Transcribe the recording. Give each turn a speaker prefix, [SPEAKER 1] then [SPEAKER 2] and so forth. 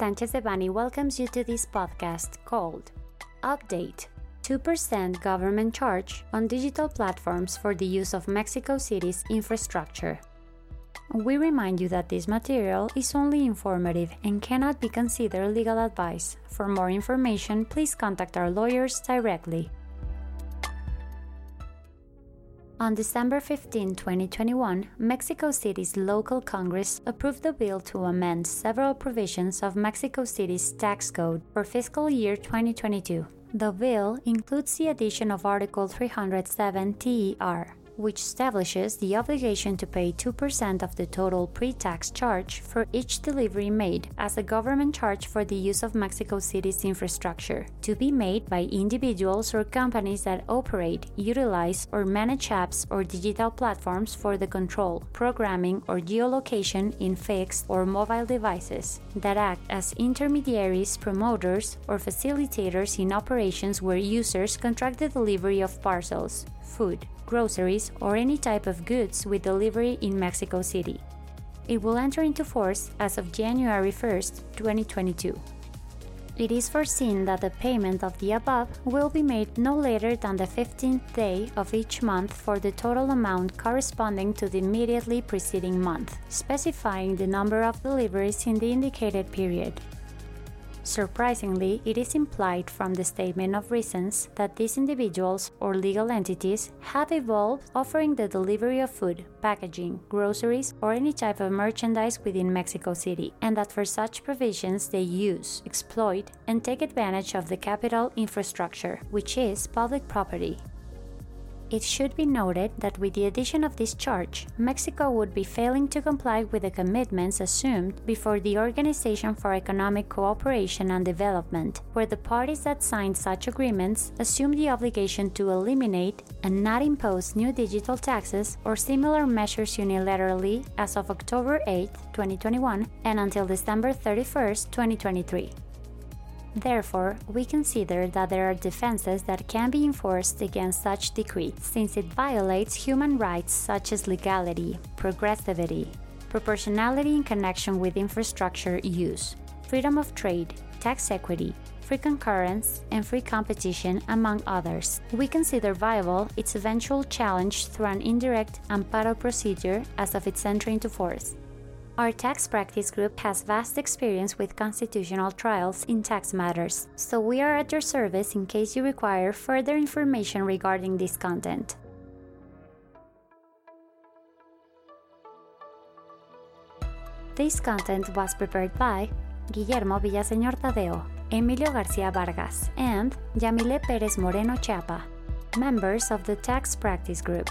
[SPEAKER 1] Sanchez Devanny welcomes you to this podcast called Update 2% Government Charge on Digital Platforms for the Use of Mexico City's Infrastructure. We remind you that this material is only informative and cannot be considered legal advice. For more information, please contact our lawyers directly. On December 15, 2021, Mexico City's local Congress approved the bill to amend several provisions of Mexico City's tax code for fiscal year 2022. The bill includes the addition of Article 307 TER, which establishes the obligation to pay 2% of the total pre tax charge for each delivery made as a government charge for the use of Mexico City's infrastructure, to be made by individuals or companies that operate, utilize, or manage apps or digital platforms for the control, programming, or geolocation in fixed or mobile devices that act as intermediaries, promoters, or facilitators in operations where users contract the delivery of parcels, food, groceries, or any type of goods with delivery in Mexico City. It will enter into force as of January 1, 2022. It is foreseen that the payment of the above will be made no later than the 15th day of each month for the total amount corresponding to the immediately preceding month, specifying the number of deliveries in the indicated period. Surprisingly, it is implied from the statement of reasons that these individuals or legal entities have evolved offering the delivery of food, packaging, groceries, or any type of merchandise within Mexico City, and that for such provisions they use, exploit, and take advantage of the capital infrastructure, which is public property. It should be noted that with the addition of this charge, Mexico would be failing to comply with the commitments assumed before the Organization for Economic Cooperation and Development, where the parties that signed such agreements assume the obligation to eliminate and not impose new digital taxes or similar measures unilaterally as of October 8, 2021, and until December 31, 2023. Therefore, we consider that there are defenses that can be enforced against such decree, since it violates human rights such as legality, progressivity, proportionality in connection with infrastructure use, freedom of trade, tax equity, free concurrence, and free competition, among others. We consider viable its eventual challenge through an indirect amparo procedure as of its entry into force. Our tax practice group has vast experience with constitutional trials in tax matters, so we are at your service in case you require further information regarding this content. This content was prepared by Guillermo Villaseñor Tadeo, Emilio Garcia Vargas, and Yamile Perez Moreno Chapa, members of the Tax Practice Group.